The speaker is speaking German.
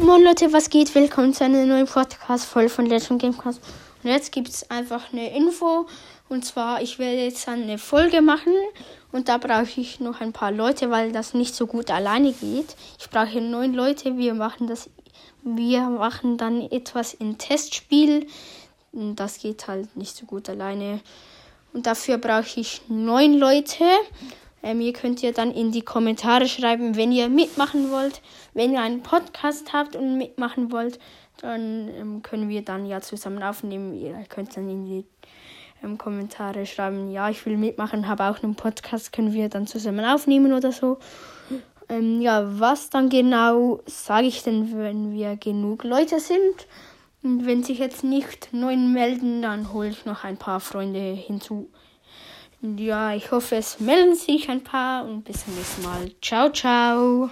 Moin Leute, was geht? Willkommen zu einer neuen Podcast-Folge von Legend Gamecast. Und jetzt gibt es einfach eine Info. Und zwar, ich werde jetzt eine Folge machen. Und da brauche ich noch ein paar Leute, weil das nicht so gut alleine geht. Ich brauche neun Leute. Wir machen das. Wir machen dann etwas in Testspiel. Und das geht halt nicht so gut alleine. Und dafür brauche ich neun Leute. Ähm, ihr könnt ja dann in die Kommentare schreiben, wenn ihr mitmachen wollt. Wenn ihr einen Podcast habt und mitmachen wollt, dann ähm, können wir dann ja zusammen aufnehmen. Ihr könnt dann in die ähm, Kommentare schreiben, ja, ich will mitmachen, habe auch einen Podcast, können wir dann zusammen aufnehmen oder so. Ähm, ja, was dann genau sage ich denn, wenn wir genug Leute sind? Und wenn sich jetzt nicht neun melden, dann hole ich noch ein paar Freunde hinzu. Ja, ich hoffe, es melden sich ein paar und bis zum nächsten Mal. Ciao, ciao.